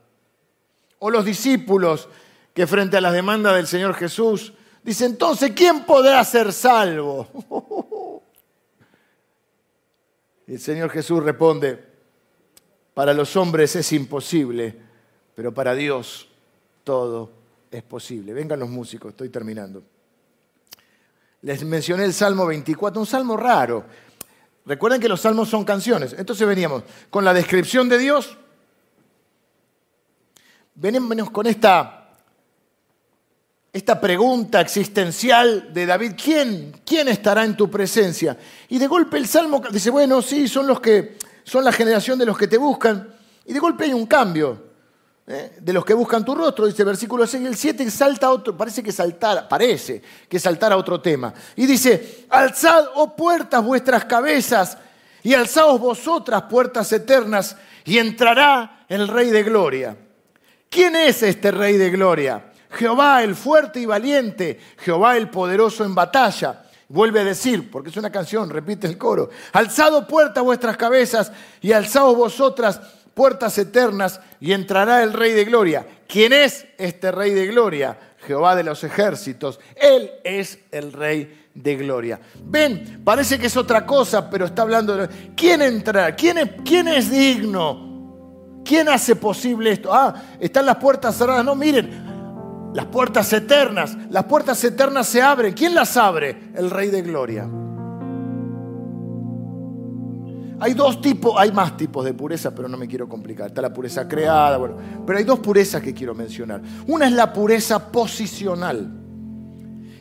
O los discípulos que frente a las demandas del Señor Jesús dicen, entonces, ¿quién podrá ser salvo? el Señor Jesús responde, para los hombres es imposible, pero para Dios todo es posible. Vengan los músicos, estoy terminando. Les mencioné el Salmo 24, un salmo raro. Recuerden que los salmos son canciones. Entonces veníamos con la descripción de Dios. Venimos con esta, esta pregunta existencial de David. ¿Quién, ¿Quién estará en tu presencia? Y de golpe el salmo dice, bueno, sí, son los que son la generación de los que te buscan. Y de golpe hay un cambio ¿eh? de los que buscan tu rostro. Dice versículo 6 y el 7 salta otro, parece que saltara, parece que saltara otro tema. Y dice, alzad, oh puertas, vuestras cabezas, y alzaos vosotras, puertas eternas, y entrará el Rey de Gloria. ¿Quién es este Rey de Gloria? Jehová el fuerte y valiente, Jehová el poderoso en batalla. Vuelve a decir, porque es una canción, repite el coro, alzado puertas vuestras cabezas y alzaos vosotras puertas eternas y entrará el Rey de Gloria. ¿Quién es este Rey de Gloria? Jehová de los ejércitos. Él es el Rey de gloria. Ven, parece que es otra cosa, pero está hablando de... ¿Quién entra? ¿Quién es, quién es digno? ¿Quién hace posible esto? Ah, están las puertas cerradas. No, miren, las puertas eternas. Las puertas eternas se abren. ¿Quién las abre? El Rey de Gloria. Hay dos tipos, hay más tipos de pureza, pero no me quiero complicar. Está la pureza creada, bueno, pero hay dos purezas que quiero mencionar. Una es la pureza posicional.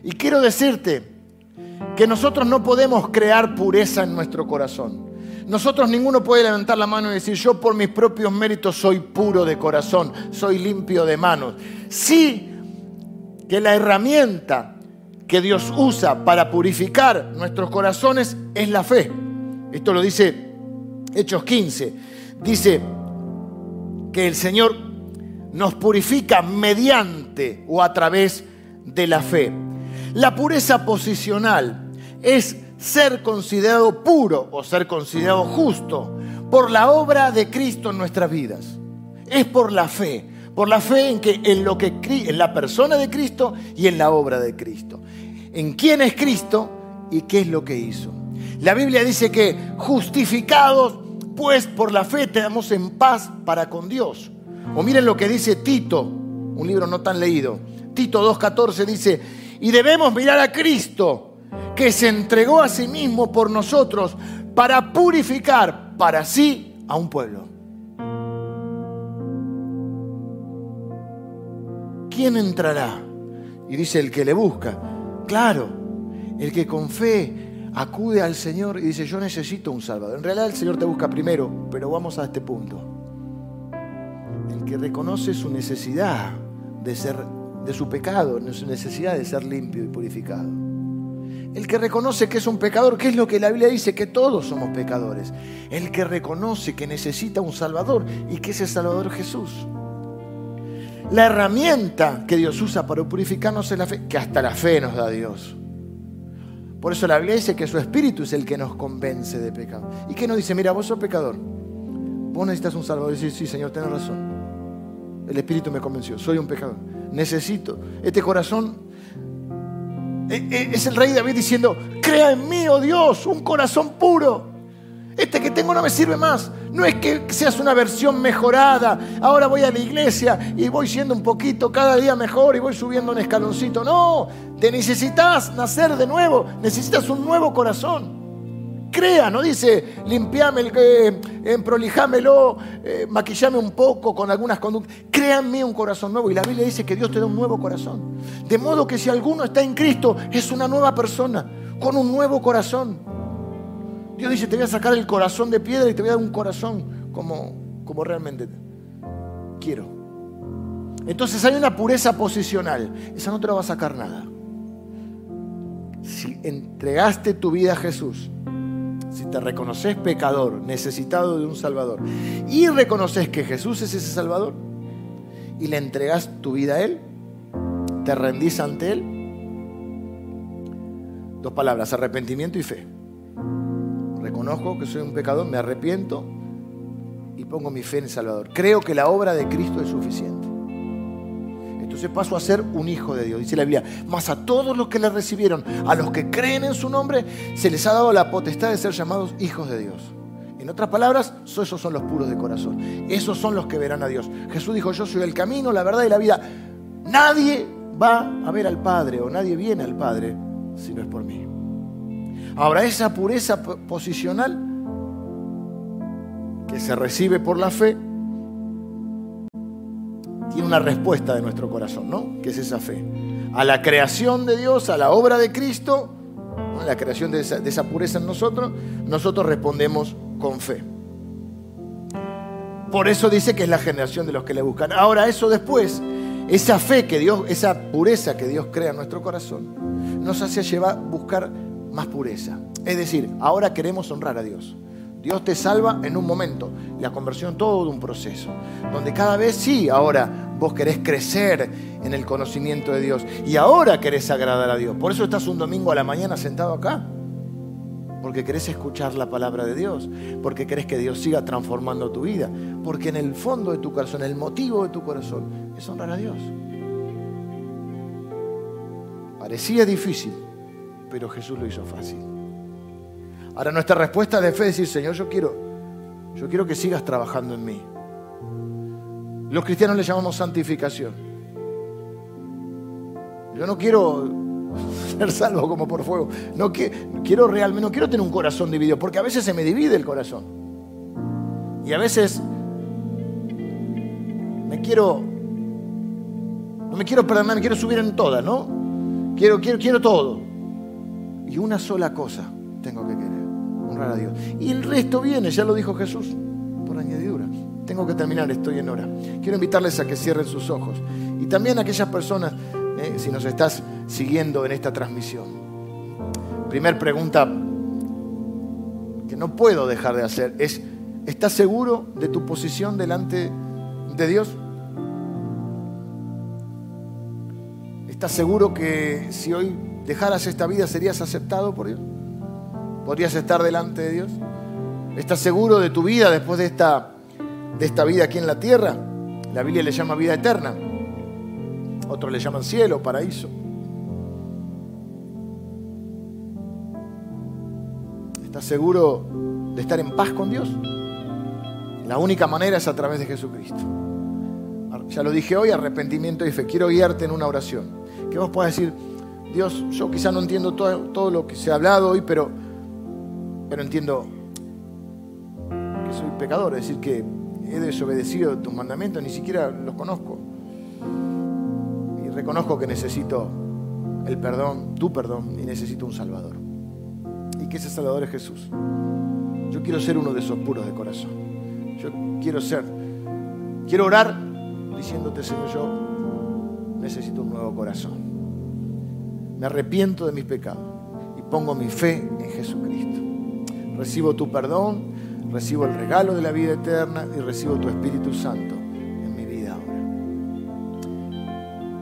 Y quiero decirte que nosotros no podemos crear pureza en nuestro corazón. Nosotros ninguno puede levantar la mano y decir, yo por mis propios méritos soy puro de corazón, soy limpio de manos. Sí que la herramienta que Dios usa para purificar nuestros corazones es la fe. Esto lo dice Hechos 15, dice que el Señor nos purifica mediante o a través de la fe. La pureza posicional es ser considerado puro o ser considerado justo por la obra de Cristo en nuestras vidas. Es por la fe, por la fe en que en lo que en la persona de Cristo y en la obra de Cristo. En quién es Cristo y qué es lo que hizo. La Biblia dice que justificados pues por la fe tenemos en paz para con Dios. O miren lo que dice Tito, un libro no tan leído. Tito 2.14 dice, y debemos mirar a Cristo, que se entregó a sí mismo por nosotros para purificar para sí a un pueblo. ¿Quién entrará? Y dice el que le busca. Claro, el que con fe acude al Señor y dice, yo necesito un Salvador. En realidad el Señor te busca primero, pero vamos a este punto. El que reconoce su necesidad de ser, de su pecado, su necesidad de ser limpio y purificado. El que reconoce que es un pecador, que es lo que la Biblia dice, que todos somos pecadores. El que reconoce que necesita un Salvador y que ese Salvador es Jesús. La herramienta que Dios usa para purificarnos es la fe, que hasta la fe nos da Dios. Por eso la Biblia dice que su espíritu es el que nos convence de pecado. ¿Y qué nos dice? Mira, vos sos pecador. Vos necesitas un salvador. Y dice, sí, Señor, tenés razón. El espíritu me convenció. Soy un pecador. Necesito. Este corazón eh, eh, es el rey David diciendo, crea en mí, oh Dios, un corazón puro. Este que tengo no me sirve más. No es que seas una versión mejorada. Ahora voy a la iglesia y voy siendo un poquito cada día mejor y voy subiendo un escaloncito. No, te necesitas nacer de nuevo. Necesitas un nuevo corazón. Crea, no dice limpiame, eh, prolijámelo, eh, maquillame un poco con algunas conductas. Mí un corazón nuevo. Y la Biblia dice que Dios te da un nuevo corazón. De modo que si alguno está en Cristo, es una nueva persona, con un nuevo corazón. Dios dice, te voy a sacar el corazón de piedra y te voy a dar un corazón como, como realmente quiero. Entonces hay una pureza posicional. Esa no te la va a sacar nada. Si entregaste tu vida a Jesús, si te reconoces pecador, necesitado de un Salvador, y reconoces que Jesús es ese Salvador, y le entregas tu vida a Él, te rendís ante Él, dos palabras, arrepentimiento y fe reconozco que soy un pecador, me arrepiento y pongo mi fe en el Salvador. Creo que la obra de Cristo es suficiente. Entonces paso a ser un hijo de Dios. Dice la Biblia, más a todos los que le recibieron, a los que creen en su nombre, se les ha dado la potestad de ser llamados hijos de Dios. En otras palabras, esos son los puros de corazón. Esos son los que verán a Dios. Jesús dijo, yo soy el camino, la verdad y la vida. Nadie va a ver al Padre o nadie viene al Padre si no es por mí. Ahora, esa pureza posicional que se recibe por la fe, tiene una respuesta de nuestro corazón, ¿no? Que es esa fe. A la creación de Dios, a la obra de Cristo, a la creación de esa, de esa pureza en nosotros, nosotros respondemos con fe. Por eso dice que es la generación de los que le buscan. Ahora, eso después, esa fe que Dios, esa pureza que Dios crea en nuestro corazón, nos hace llevar, buscar más pureza. Es decir, ahora queremos honrar a Dios. Dios te salva en un momento. La conversión todo un proceso. Donde cada vez sí, ahora vos querés crecer en el conocimiento de Dios. Y ahora querés agradar a Dios. Por eso estás un domingo a la mañana sentado acá. Porque querés escuchar la palabra de Dios. Porque querés que Dios siga transformando tu vida. Porque en el fondo de tu corazón, el motivo de tu corazón es honrar a Dios. Parecía difícil pero Jesús lo hizo fácil. Ahora nuestra respuesta de fe es decir, Señor, yo quiero, yo quiero que sigas trabajando en mí. Los cristianos le llamamos santificación. Yo no quiero ser salvo como por fuego. No quiero realmente, no quiero tener un corazón dividido, porque a veces se me divide el corazón. Y a veces me quiero, no me quiero perdonar, me quiero subir en todas, ¿no? Quiero, quiero, quiero todo. Y una sola cosa tengo que querer, honrar a Dios. Y el resto viene, ya lo dijo Jesús, por añadidura. Tengo que terminar, estoy en hora. Quiero invitarles a que cierren sus ojos. Y también a aquellas personas, eh, si nos estás siguiendo en esta transmisión. Primer pregunta que no puedo dejar de hacer es, ¿estás seguro de tu posición delante de Dios? ¿Estás seguro que si hoy dejaras esta vida serías aceptado por Dios? ¿Podrías estar delante de Dios? ¿Estás seguro de tu vida después de esta, de esta vida aquí en la tierra? La Biblia le llama vida eterna. Otros le llaman cielo, paraíso. ¿Estás seguro de estar en paz con Dios? La única manera es a través de Jesucristo. Ya lo dije hoy, arrepentimiento y fe. Quiero guiarte en una oración. Que vos puedas decir, Dios, yo quizá no entiendo todo, todo lo que se ha hablado hoy, pero, pero entiendo que soy pecador, es decir, que he desobedecido tus mandamientos, ni siquiera los conozco. Y reconozco que necesito el perdón, tu perdón, y necesito un Salvador. Y que ese Salvador es Jesús. Yo quiero ser uno de esos puros de corazón. Yo quiero ser, quiero orar diciéndote, Señor, yo necesito un nuevo corazón. Me arrepiento de mis pecados y pongo mi fe en Jesucristo. Recibo tu perdón, recibo el regalo de la vida eterna y recibo tu Espíritu Santo en mi vida ahora.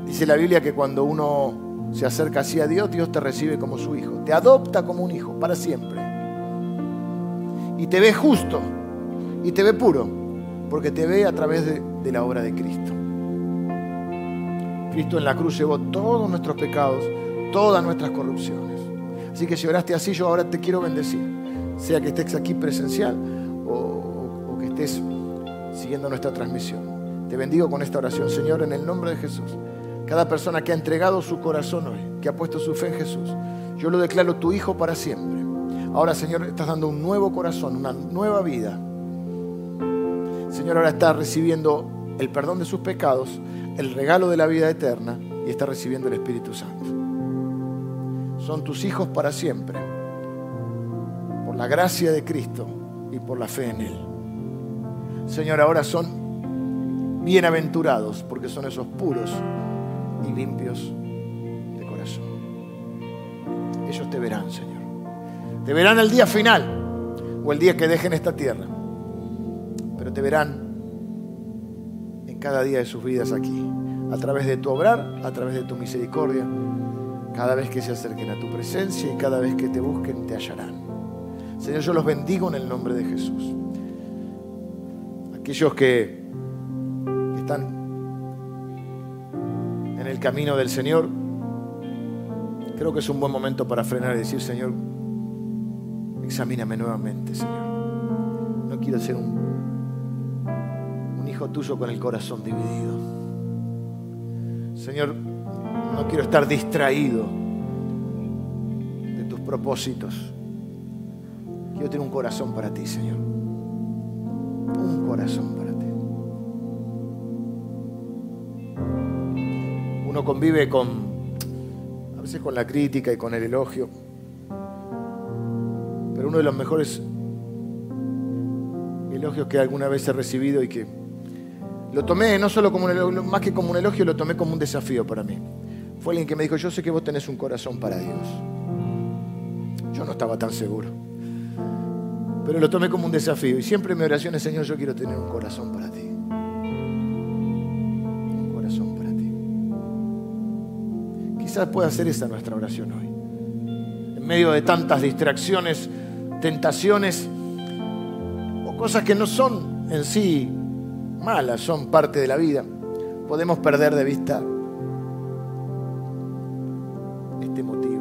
Dice la Biblia que cuando uno se acerca así a Dios, Dios te recibe como su hijo, te adopta como un hijo para siempre. Y te ve justo y te ve puro, porque te ve a través de, de la obra de Cristo. Cristo en la cruz llevó todos nuestros pecados, todas nuestras corrupciones. Así que si oraste así, yo ahora te quiero bendecir. Sea que estés aquí presencial o, que estés siguiendo nuestra transmisión. Te bendigo con esta oración, Señor, en el nombre de Jesús. Cada persona que ha entregado su corazón hoy, que ha puesto su fe en Jesús, yo lo declaro tu Hijo para siempre. Ahora, Señor, estás dando un nuevo corazón, una nueva vida. Señor, ahora está recibiendo el perdón de sus pecados, el regalo de la vida eterna y está recibiendo el Espíritu Santo. Son tus hijos para siempre, por la gracia de Cristo y por la fe en Él. Señor, ahora son bienaventurados porque son esos puros y limpios de corazón. Ellos te verán, Señor. Te verán el día final o el día que dejen esta tierra. Pero te verán cada día de sus vidas aquí, a través de tu obrar, a través de tu misericordia, cada vez que se acerquen a tu presencia y cada vez que te busquen te hallarán. Señor, yo los bendigo en el nombre de Jesús. Aquellos que están en el camino del Señor, creo que es un buen momento para frenar y decir, Señor, examíname nuevamente, Señor. No quiero ser un, hijo tuyo con el corazón dividido. Señor, no quiero estar distraído de tus propósitos. Quiero tener un corazón para ti, Señor. Un corazón para ti. Uno convive con, a veces con la crítica y con el elogio, pero uno de los mejores elogios que alguna vez he recibido y que lo tomé no solo como más que como un elogio, lo tomé como un desafío para mí. Fue alguien que me dijo, yo sé que vos tenés un corazón para Dios. Yo no estaba tan seguro. Pero lo tomé como un desafío. Y siempre mi oración es, Señor, yo quiero tener un corazón para ti. Un corazón para ti. Quizás pueda ser esa nuestra oración hoy. En medio de tantas distracciones, tentaciones o cosas que no son en sí malas, son parte de la vida, podemos perder de vista este motivo.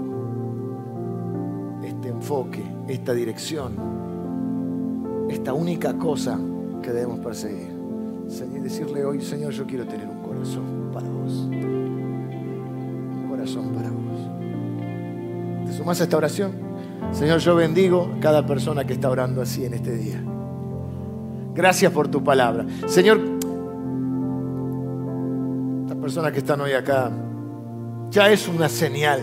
esta dirección, esta única cosa que debemos perseguir. Señor, decirle hoy, Señor, yo quiero tener un corazón para vos. Un corazón para vos. ¿Te sumas a esta oración? Señor, yo bendigo a cada persona que está orando así en este día. Gracias por tu palabra. Señor, las personas que están hoy acá, ya es una señal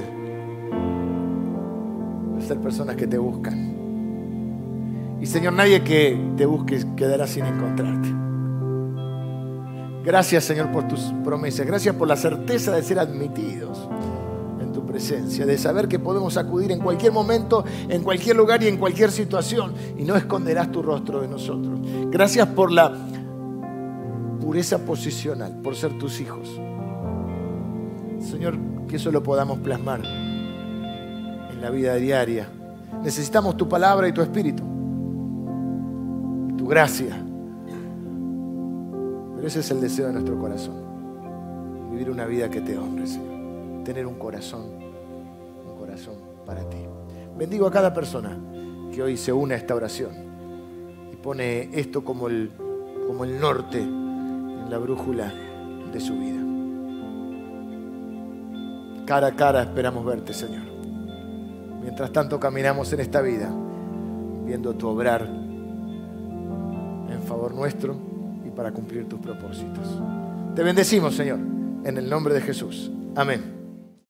de ser personas que te buscan. Y Señor, nadie que te busque quedará sin encontrarte. Gracias Señor por tus promesas. Gracias por la certeza de ser admitidos De saber que podemos acudir en cualquier momento, en cualquier lugar y en cualquier situación. Y no esconderás tu rostro de nosotros. Gracias por la pureza posicional, por ser tus hijos. Señor, que eso lo podamos plasmar en la vida diaria. Necesitamos tu palabra y tu espíritu, tu gracia. Pero ese es el deseo de nuestro corazón. Vivir una vida que te honre, Señor. Tener un corazón Bendigo a cada persona que hoy se une a esta oración y pone esto como el, como el norte en la brújula de su vida. Cara a cara esperamos verte, Señor. Mientras tanto caminamos en esta vida, viendo tu obrar en favor nuestro y para cumplir tus propósitos. Te bendecimos, Señor, en el nombre de Jesús. Amén.